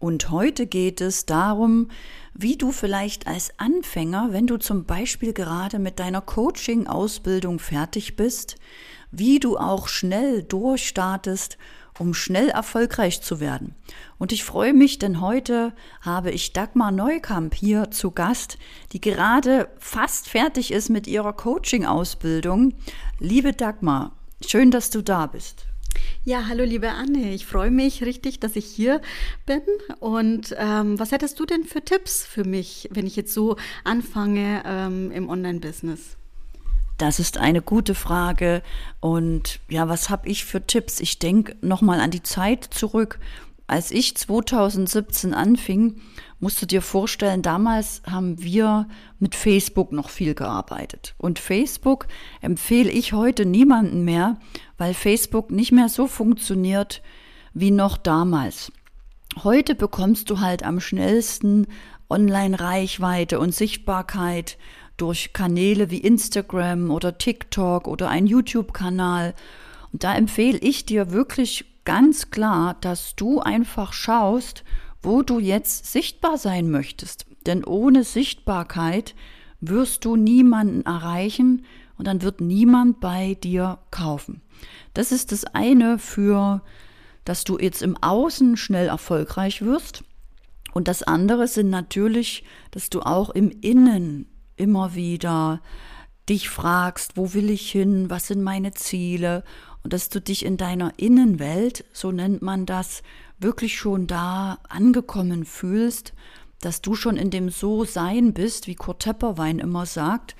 Und heute geht es darum, wie du vielleicht als Anfänger, wenn du zum Beispiel gerade mit deiner Coaching-Ausbildung fertig bist, wie du auch schnell durchstartest, um schnell erfolgreich zu werden. Und ich freue mich, denn heute habe ich Dagmar Neukamp hier zu Gast, die gerade fast fertig ist mit ihrer Coaching-Ausbildung. Liebe Dagmar, schön, dass du da bist. Ja, hallo liebe Anne, ich freue mich richtig, dass ich hier bin. Und ähm, was hättest du denn für Tipps für mich, wenn ich jetzt so anfange ähm, im Online-Business? Das ist eine gute Frage. Und ja, was habe ich für Tipps? Ich denke nochmal an die Zeit zurück. Als ich 2017 anfing, musst du dir vorstellen, damals haben wir mit Facebook noch viel gearbeitet. Und Facebook empfehle ich heute niemanden mehr, weil Facebook nicht mehr so funktioniert wie noch damals. Heute bekommst du halt am schnellsten Online-Reichweite und Sichtbarkeit durch Kanäle wie Instagram oder TikTok oder ein YouTube-Kanal. Und da empfehle ich dir wirklich ganz klar, dass du einfach schaust, wo du jetzt sichtbar sein möchtest. Denn ohne Sichtbarkeit wirst du niemanden erreichen und dann wird niemand bei dir kaufen. Das ist das eine für, dass du jetzt im Außen schnell erfolgreich wirst. Und das andere sind natürlich, dass du auch im Innen immer wieder dich fragst, wo will ich hin, was sind meine Ziele und dass du dich in deiner Innenwelt, so nennt man das, wirklich schon da angekommen fühlst, dass du schon in dem So-Sein bist, wie Kurt Tepperwein immer sagt,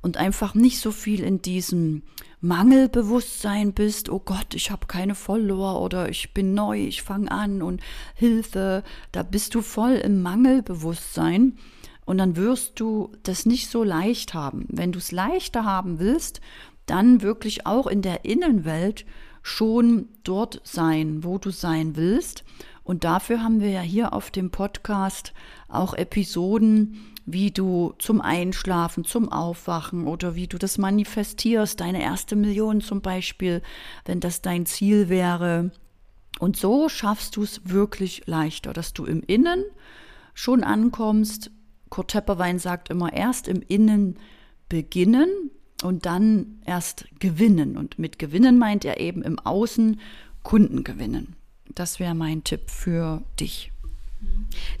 und einfach nicht so viel in diesem Mangelbewusstsein bist, oh Gott, ich habe keine Follower oder ich bin neu, ich fange an und Hilfe, da bist du voll im Mangelbewusstsein und dann wirst du das nicht so leicht haben. Wenn du es leichter haben willst, dann wirklich auch in der Innenwelt schon dort sein, wo du sein willst. Und dafür haben wir ja hier auf dem Podcast auch Episoden, wie du zum Einschlafen, zum Aufwachen oder wie du das manifestierst, deine erste Million zum Beispiel, wenn das dein Ziel wäre. Und so schaffst du es wirklich leichter, dass du im Innen schon ankommst. Kurt Tepperwein sagt immer, erst im Innen beginnen und dann erst gewinnen. Und mit gewinnen meint er eben im Außen Kunden gewinnen. Das wäre mein Tipp für dich.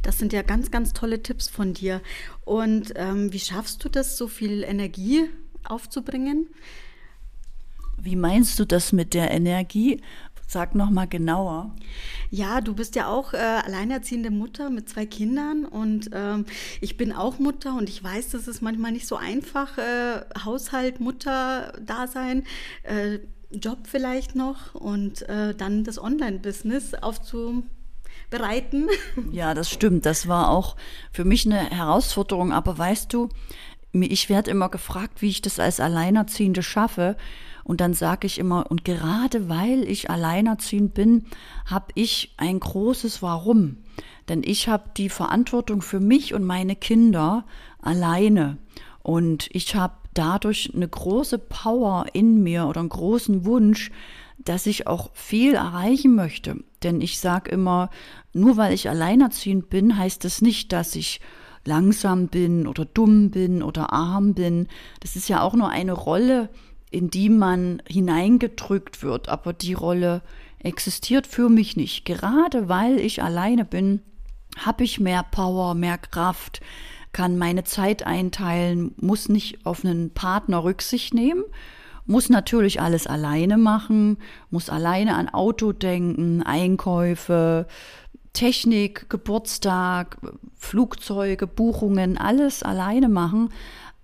Das sind ja ganz, ganz tolle Tipps von dir. Und ähm, wie schaffst du das, so viel Energie aufzubringen? Wie meinst du das mit der Energie? Sag noch mal genauer. Ja, du bist ja auch äh, alleinerziehende Mutter mit zwei Kindern und ähm, ich bin auch Mutter und ich weiß, das ist manchmal nicht so einfach, äh, Haushalt, Mutter, Dasein, äh, Job vielleicht noch und äh, dann das Online-Business aufzubereiten. Ja, das stimmt. Das war auch für mich eine Herausforderung. Aber weißt du, ich werde immer gefragt, wie ich das als Alleinerziehende schaffe. Und dann sage ich immer, und gerade weil ich alleinerziehend bin, habe ich ein großes Warum. Denn ich habe die Verantwortung für mich und meine Kinder alleine. Und ich habe dadurch eine große Power in mir oder einen großen Wunsch, dass ich auch viel erreichen möchte. Denn ich sage immer, nur weil ich alleinerziehend bin, heißt das nicht, dass ich langsam bin oder dumm bin oder arm bin. Das ist ja auch nur eine Rolle, in die man hineingedrückt wird, aber die Rolle existiert für mich nicht. Gerade weil ich alleine bin, habe ich mehr Power, mehr Kraft, kann meine Zeit einteilen, muss nicht auf einen Partner Rücksicht nehmen, muss natürlich alles alleine machen, muss alleine an Auto denken, Einkäufe, Technik, Geburtstag, Flugzeuge, Buchungen, alles alleine machen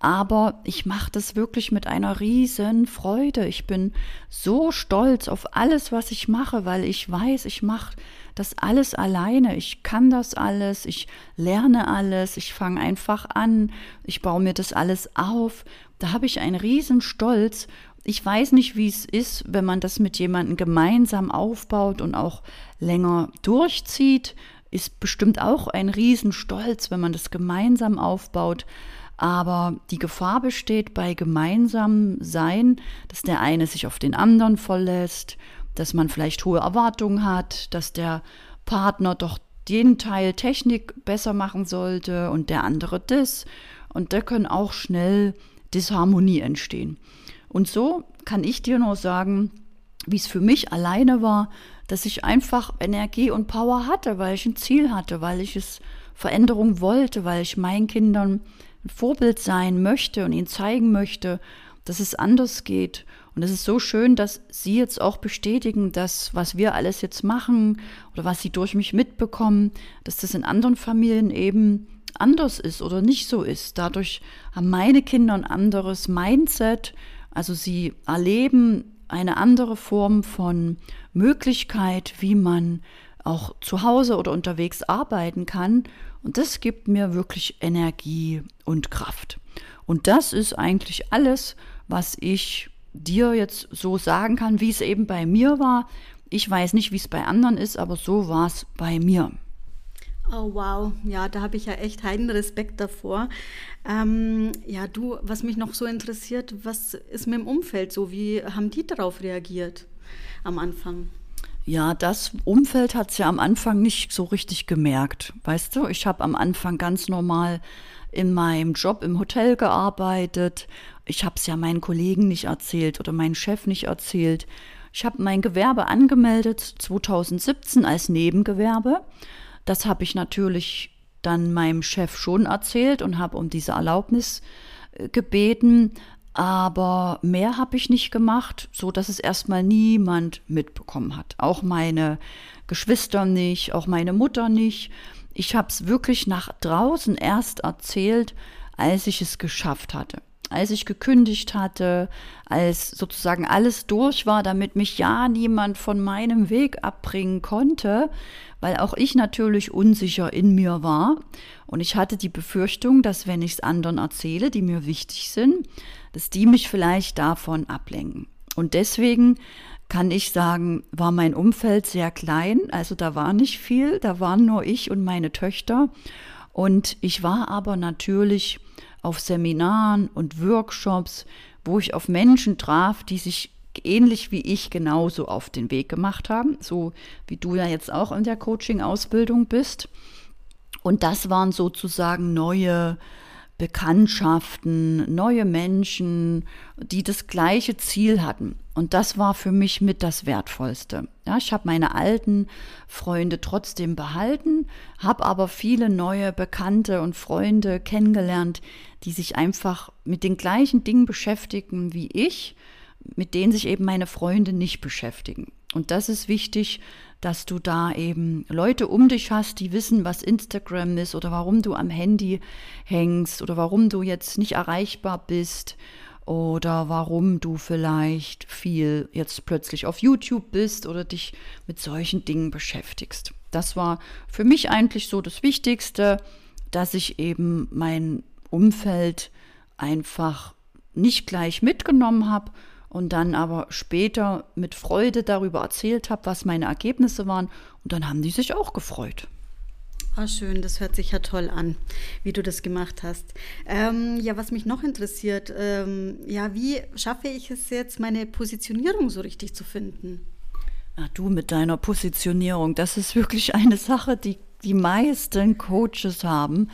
aber ich mache das wirklich mit einer riesen Freude. Ich bin so stolz auf alles, was ich mache, weil ich weiß, ich mache das alles alleine. Ich kann das alles, ich lerne alles, ich fange einfach an, ich baue mir das alles auf. Da habe ich einen riesen Stolz. Ich weiß nicht, wie es ist, wenn man das mit jemandem gemeinsam aufbaut und auch länger durchzieht. Ist bestimmt auch ein Riesenstolz, wenn man das gemeinsam aufbaut. Aber die Gefahr besteht bei gemeinsamem Sein, dass der eine sich auf den anderen verlässt, dass man vielleicht hohe Erwartungen hat, dass der Partner doch den Teil Technik besser machen sollte und der andere das. Und da können auch schnell Disharmonie entstehen. Und so kann ich dir nur sagen, wie es für mich alleine war, dass ich einfach Energie und Power hatte, weil ich ein Ziel hatte, weil ich es Veränderung wollte, weil ich meinen Kindern ein Vorbild sein möchte und ihnen zeigen möchte, dass es anders geht. Und es ist so schön, dass Sie jetzt auch bestätigen, dass was wir alles jetzt machen oder was Sie durch mich mitbekommen, dass das in anderen Familien eben anders ist oder nicht so ist. Dadurch haben meine Kinder ein anderes Mindset. Also sie erleben eine andere Form von Möglichkeit, wie man auch zu Hause oder unterwegs arbeiten kann. Und das gibt mir wirklich Energie und Kraft. Und das ist eigentlich alles, was ich dir jetzt so sagen kann, wie es eben bei mir war. Ich weiß nicht, wie es bei anderen ist, aber so war es bei mir. Oh wow, ja, da habe ich ja echt heiden Respekt davor. Ähm, ja, du, was mich noch so interessiert, was ist mit dem Umfeld so? Wie haben die darauf reagiert am Anfang? Ja, das Umfeld hat es ja am Anfang nicht so richtig gemerkt. Weißt du, ich habe am Anfang ganz normal in meinem Job im Hotel gearbeitet. Ich habe es ja meinen Kollegen nicht erzählt oder meinen Chef nicht erzählt. Ich habe mein Gewerbe angemeldet 2017 als Nebengewerbe das habe ich natürlich dann meinem Chef schon erzählt und habe um diese Erlaubnis äh, gebeten, aber mehr habe ich nicht gemacht, so dass es erstmal niemand mitbekommen hat. Auch meine Geschwister nicht, auch meine Mutter nicht. Ich habe es wirklich nach draußen erst erzählt, als ich es geschafft hatte als ich gekündigt hatte, als sozusagen alles durch war, damit mich ja niemand von meinem Weg abbringen konnte, weil auch ich natürlich unsicher in mir war. Und ich hatte die Befürchtung, dass wenn ich es anderen erzähle, die mir wichtig sind, dass die mich vielleicht davon ablenken. Und deswegen kann ich sagen, war mein Umfeld sehr klein. Also da war nicht viel, da waren nur ich und meine Töchter. Und ich war aber natürlich auf Seminaren und Workshops, wo ich auf Menschen traf, die sich ähnlich wie ich genauso auf den Weg gemacht haben, so wie du ja jetzt auch in der Coaching-Ausbildung bist. Und das waren sozusagen neue Bekanntschaften, neue Menschen, die das gleiche Ziel hatten. Und das war für mich mit das Wertvollste. Ja, ich habe meine alten Freunde trotzdem behalten, habe aber viele neue Bekannte und Freunde kennengelernt, die sich einfach mit den gleichen Dingen beschäftigen wie ich, mit denen sich eben meine Freunde nicht beschäftigen. Und das ist wichtig, dass du da eben Leute um dich hast, die wissen, was Instagram ist oder warum du am Handy hängst oder warum du jetzt nicht erreichbar bist oder warum du vielleicht viel jetzt plötzlich auf YouTube bist oder dich mit solchen Dingen beschäftigst. Das war für mich eigentlich so das Wichtigste, dass ich eben mein Umfeld einfach nicht gleich mitgenommen habe, und dann aber später mit Freude darüber erzählt habe, was meine Ergebnisse waren. Und dann haben die sich auch gefreut. Ah, schön, das hört sich ja toll an, wie du das gemacht hast. Ähm, ja, was mich noch interessiert, ähm, ja, wie schaffe ich es jetzt, meine Positionierung so richtig zu finden? Ach, du mit deiner Positionierung, das ist wirklich eine Sache, die die meisten Coaches haben.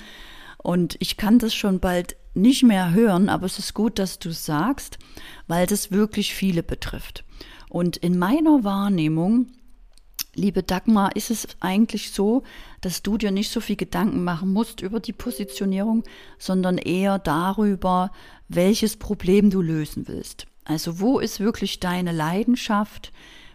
Und ich kann das schon bald nicht mehr hören, aber es ist gut, dass du sagst, weil das wirklich viele betrifft. Und in meiner Wahrnehmung, liebe Dagmar, ist es eigentlich so, dass du dir nicht so viel Gedanken machen musst über die Positionierung, sondern eher darüber, welches Problem du lösen willst. Also wo ist wirklich deine Leidenschaft?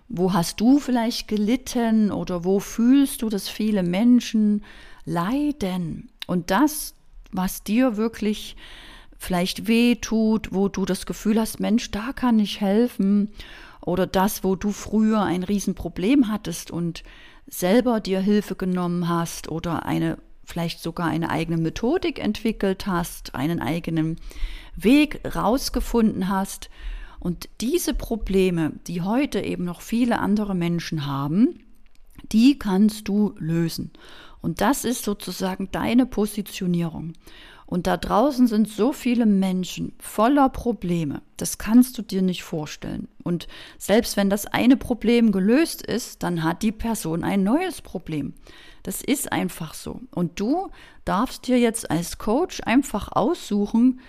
Wo hast du vielleicht gelitten oder wo fühlst du, dass viele Menschen leiden? Und das was dir wirklich vielleicht weh tut, wo du das Gefühl hast, Mensch, da kann ich helfen. Oder das, wo du früher ein Riesenproblem hattest und selber dir Hilfe genommen hast oder eine vielleicht sogar eine eigene Methodik entwickelt hast, einen eigenen Weg rausgefunden hast. Und diese Probleme, die heute eben noch viele andere Menschen haben, die kannst du lösen. Und das ist sozusagen deine Positionierung. Und da draußen sind so viele Menschen voller Probleme. Das kannst du dir nicht vorstellen. Und selbst wenn das eine Problem gelöst ist, dann hat die Person ein neues Problem. Das ist einfach so. Und du darfst dir jetzt als Coach einfach aussuchen,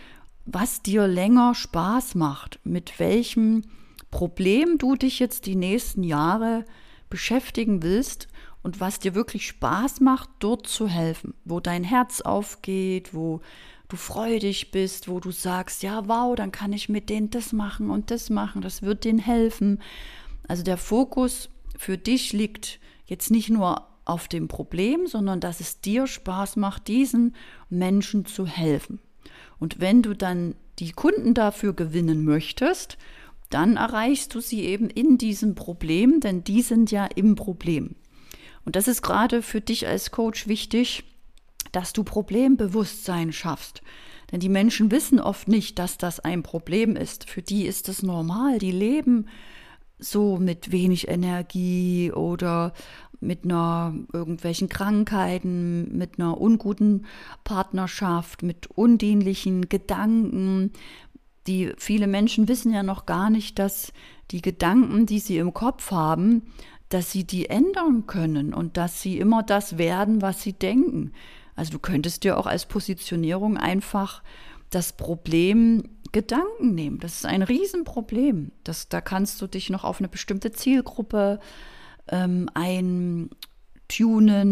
was dir länger Spaß macht, mit welchem Problem du dich jetzt die nächsten Jahre beschäftigen willst und was dir wirklich Spaß macht, dort zu helfen, wo dein Herz aufgeht, wo du freudig bist, wo du sagst, ja, wow, dann kann ich mit denen das machen und das machen, das wird denen helfen. Also der Fokus für dich liegt jetzt nicht nur auf dem Problem, sondern dass es dir Spaß macht, diesen Menschen zu helfen. Und wenn du dann die Kunden dafür gewinnen möchtest, dann erreichst du sie eben in diesem Problem, denn die sind ja im Problem. Und das ist gerade für dich als Coach wichtig, dass du Problembewusstsein schaffst. Denn die Menschen wissen oft nicht, dass das ein Problem ist. Für die ist das normal. Die leben so mit wenig Energie oder mit einer irgendwelchen Krankheiten, mit einer unguten Partnerschaft, mit undienlichen Gedanken. Die viele Menschen wissen ja noch gar nicht, dass die Gedanken, die sie im Kopf haben, dass sie die ändern können und dass sie immer das werden, was sie denken. Also du könntest dir auch als Positionierung einfach das Problem Gedanken nehmen. Das ist ein Riesenproblem. Das, da kannst du dich noch auf eine bestimmte Zielgruppe ähm, eintunen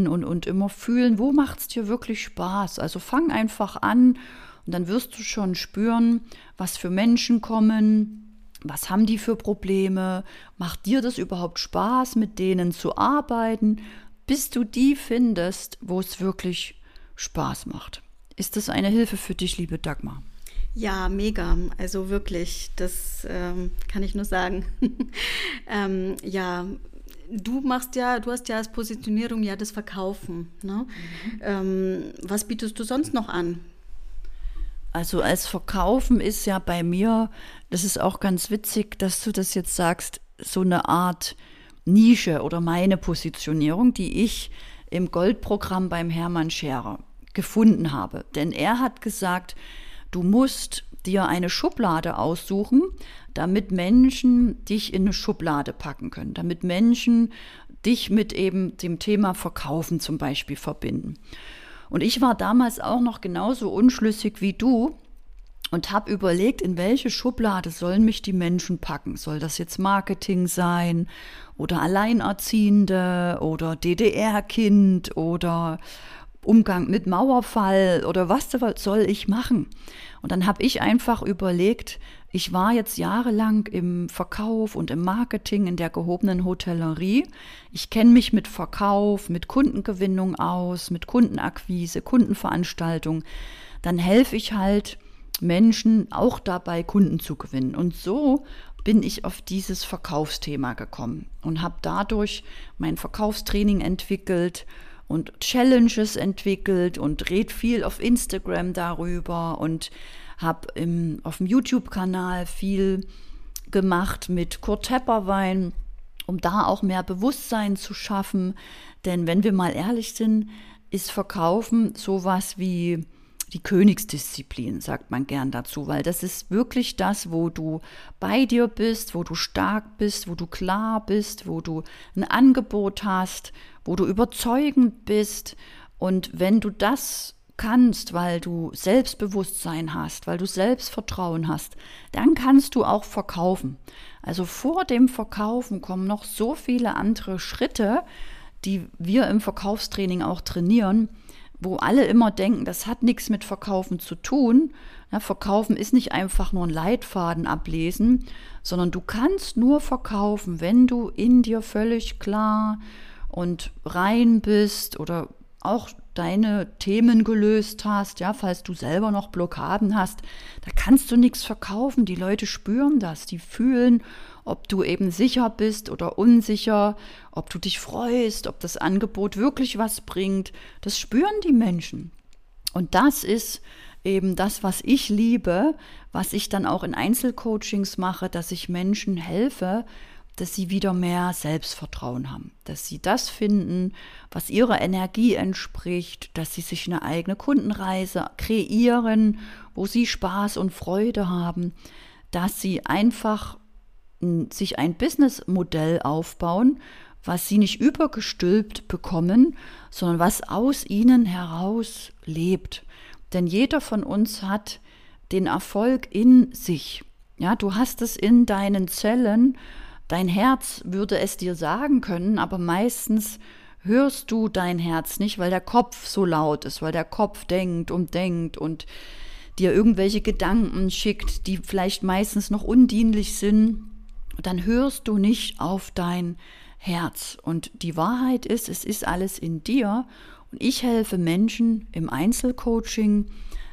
und, und immer fühlen, wo macht es dir wirklich Spaß. Also fang einfach an und dann wirst du schon spüren, was für Menschen kommen, was haben die für Probleme, macht dir das überhaupt Spaß, mit denen zu arbeiten, bis du die findest, wo es wirklich Spaß macht. Ist das eine Hilfe für dich, liebe Dagmar? Ja, mega. Also wirklich, das ähm, kann ich nur sagen. ähm, ja, du machst ja, du hast ja als Positionierung ja das Verkaufen. Ne? Mhm. Ähm, was bietest du sonst noch an? Also als Verkaufen ist ja bei mir, das ist auch ganz witzig, dass du das jetzt sagst, so eine Art Nische oder meine Positionierung, die ich im Goldprogramm beim Hermann Scherer gefunden habe. Denn er hat gesagt, du musst dir eine Schublade aussuchen, damit Menschen dich in eine Schublade packen können, damit Menschen dich mit eben dem Thema Verkaufen zum Beispiel verbinden. Und ich war damals auch noch genauso unschlüssig wie du und habe überlegt, in welche Schublade sollen mich die Menschen packen. Soll das jetzt Marketing sein oder Alleinerziehende oder DDR-Kind oder Umgang mit Mauerfall oder was soll ich machen? Und dann habe ich einfach überlegt, ich war jetzt jahrelang im Verkauf und im Marketing in der gehobenen Hotellerie. Ich kenne mich mit Verkauf, mit Kundengewinnung aus, mit Kundenakquise, Kundenveranstaltung. Dann helfe ich halt Menschen auch dabei, Kunden zu gewinnen. Und so bin ich auf dieses Verkaufsthema gekommen und habe dadurch mein Verkaufstraining entwickelt und Challenges entwickelt und red viel auf Instagram darüber und habe auf dem YouTube-Kanal viel gemacht mit Kurt Tepperwein, um da auch mehr Bewusstsein zu schaffen. Denn wenn wir mal ehrlich sind, ist Verkaufen sowas wie die Königsdisziplin, sagt man gern dazu, weil das ist wirklich das, wo du bei dir bist, wo du stark bist, wo du klar bist, wo du ein Angebot hast, wo du überzeugend bist. Und wenn du das kannst, weil du Selbstbewusstsein hast, weil du Selbstvertrauen hast, dann kannst du auch verkaufen. Also vor dem Verkaufen kommen noch so viele andere Schritte, die wir im Verkaufstraining auch trainieren, wo alle immer denken, das hat nichts mit Verkaufen zu tun. Ja, verkaufen ist nicht einfach nur ein Leitfaden ablesen, sondern du kannst nur verkaufen, wenn du in dir völlig klar und rein bist oder auch deine Themen gelöst hast, ja, falls du selber noch Blockaden hast, da kannst du nichts verkaufen. Die Leute spüren das, die fühlen, ob du eben sicher bist oder unsicher, ob du dich freust, ob das Angebot wirklich was bringt. Das spüren die Menschen. Und das ist eben das, was ich liebe, was ich dann auch in Einzelcoachings mache, dass ich Menschen helfe, dass sie wieder mehr Selbstvertrauen haben, dass sie das finden, was ihrer Energie entspricht, dass sie sich eine eigene Kundenreise kreieren, wo sie Spaß und Freude haben, dass sie einfach sich ein Businessmodell aufbauen, was sie nicht übergestülpt bekommen, sondern was aus ihnen heraus lebt. Denn jeder von uns hat den Erfolg in sich. Ja, du hast es in deinen Zellen. Dein Herz würde es dir sagen können, aber meistens hörst du dein Herz nicht, weil der Kopf so laut ist, weil der Kopf denkt und denkt und dir irgendwelche Gedanken schickt, die vielleicht meistens noch undienlich sind. Dann hörst du nicht auf dein Herz. Und die Wahrheit ist, es ist alles in dir. Und ich helfe Menschen im Einzelcoaching,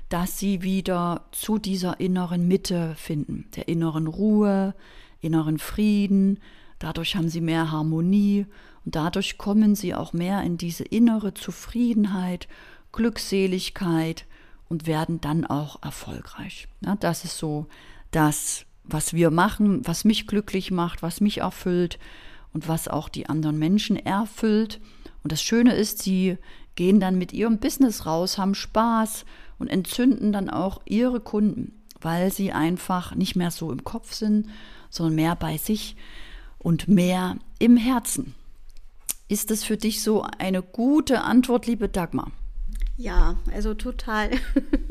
dass sie wieder zu dieser inneren Mitte finden, der inneren Ruhe, inneren Frieden. Dadurch haben sie mehr Harmonie und dadurch kommen sie auch mehr in diese innere Zufriedenheit, Glückseligkeit und werden dann auch erfolgreich. Ja, das ist so das, was wir machen, was mich glücklich macht, was mich erfüllt und was auch die anderen Menschen erfüllt. Und das Schöne ist, sie gehen dann mit ihrem Business raus, haben Spaß und entzünden dann auch ihre Kunden, weil sie einfach nicht mehr so im Kopf sind, sondern mehr bei sich und mehr im Herzen. Ist das für dich so eine gute Antwort, liebe Dagmar? Ja, also total.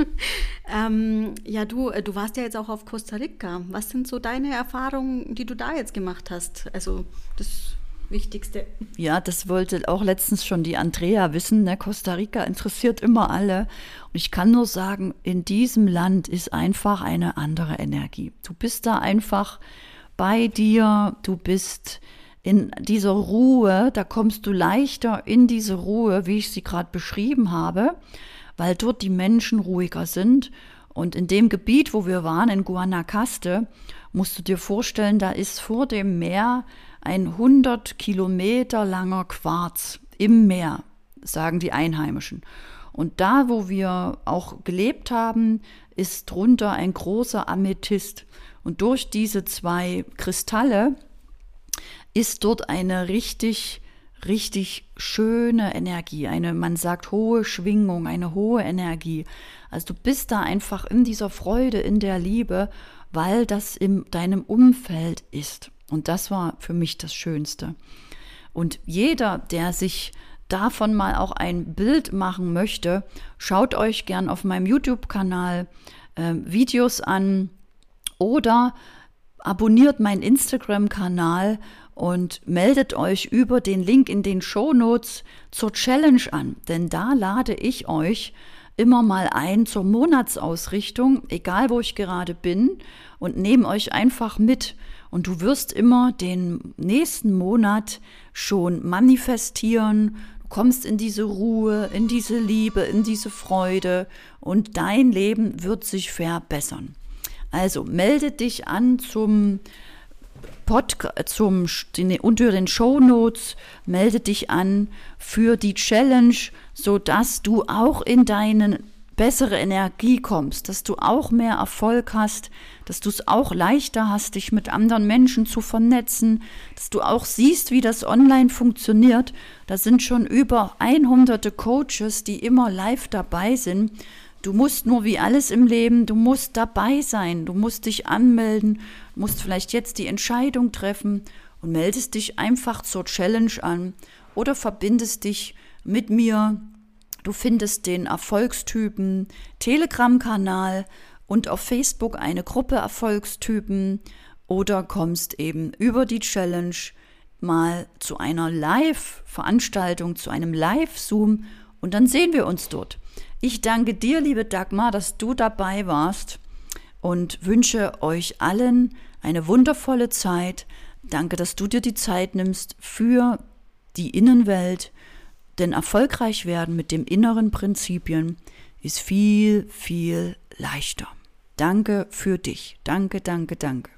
ähm, ja, du, äh, du warst ja jetzt auch auf Costa Rica. Was sind so deine Erfahrungen, die du da jetzt gemacht hast? Also das Wichtigste. Ja, das wollte auch letztens schon die Andrea wissen. Ne? Costa Rica interessiert immer alle. Und ich kann nur sagen, in diesem Land ist einfach eine andere Energie. Du bist da einfach bei dir, du bist in dieser Ruhe, da kommst du leichter in diese Ruhe, wie ich sie gerade beschrieben habe, weil dort die Menschen ruhiger sind. Und in dem Gebiet, wo wir waren, in Guanacaste, musst du dir vorstellen, da ist vor dem Meer ein 100 Kilometer langer Quarz im Meer, sagen die Einheimischen. Und da, wo wir auch gelebt haben, ist drunter ein großer Amethyst. Und durch diese zwei Kristalle ist dort eine richtig, richtig schöne Energie, eine, man sagt, hohe Schwingung, eine hohe Energie. Also du bist da einfach in dieser Freude, in der Liebe, weil das in deinem Umfeld ist. Und das war für mich das Schönste. Und jeder, der sich davon mal auch ein Bild machen möchte, schaut euch gern auf meinem YouTube-Kanal äh, Videos an oder abonniert meinen Instagram-Kanal und meldet euch über den Link in den Show Notes zur Challenge an, denn da lade ich euch immer mal ein zur Monatsausrichtung, egal wo ich gerade bin, und nehme euch einfach mit. Und du wirst immer den nächsten Monat schon manifestieren. Du kommst in diese Ruhe, in diese Liebe, in diese Freude und dein Leben wird sich verbessern. Also melde dich an zum Podcast, zum, unter den Show Notes, melde dich an für die Challenge, sodass du auch in deine bessere Energie kommst, dass du auch mehr Erfolg hast, dass du es auch leichter hast, dich mit anderen Menschen zu vernetzen, dass du auch siehst, wie das online funktioniert. Da sind schon über 100 Coaches, die immer live dabei sind Du musst nur wie alles im Leben, du musst dabei sein, du musst dich anmelden, musst vielleicht jetzt die Entscheidung treffen und meldest dich einfach zur Challenge an oder verbindest dich mit mir. Du findest den Erfolgstypen Telegram-Kanal und auf Facebook eine Gruppe Erfolgstypen oder kommst eben über die Challenge mal zu einer Live-Veranstaltung, zu einem Live-Zoom und dann sehen wir uns dort. Ich danke dir, liebe Dagmar, dass du dabei warst und wünsche euch allen eine wundervolle Zeit. Danke, dass du dir die Zeit nimmst für die Innenwelt, denn erfolgreich werden mit dem inneren Prinzipien ist viel, viel leichter. Danke für dich. Danke, danke, danke.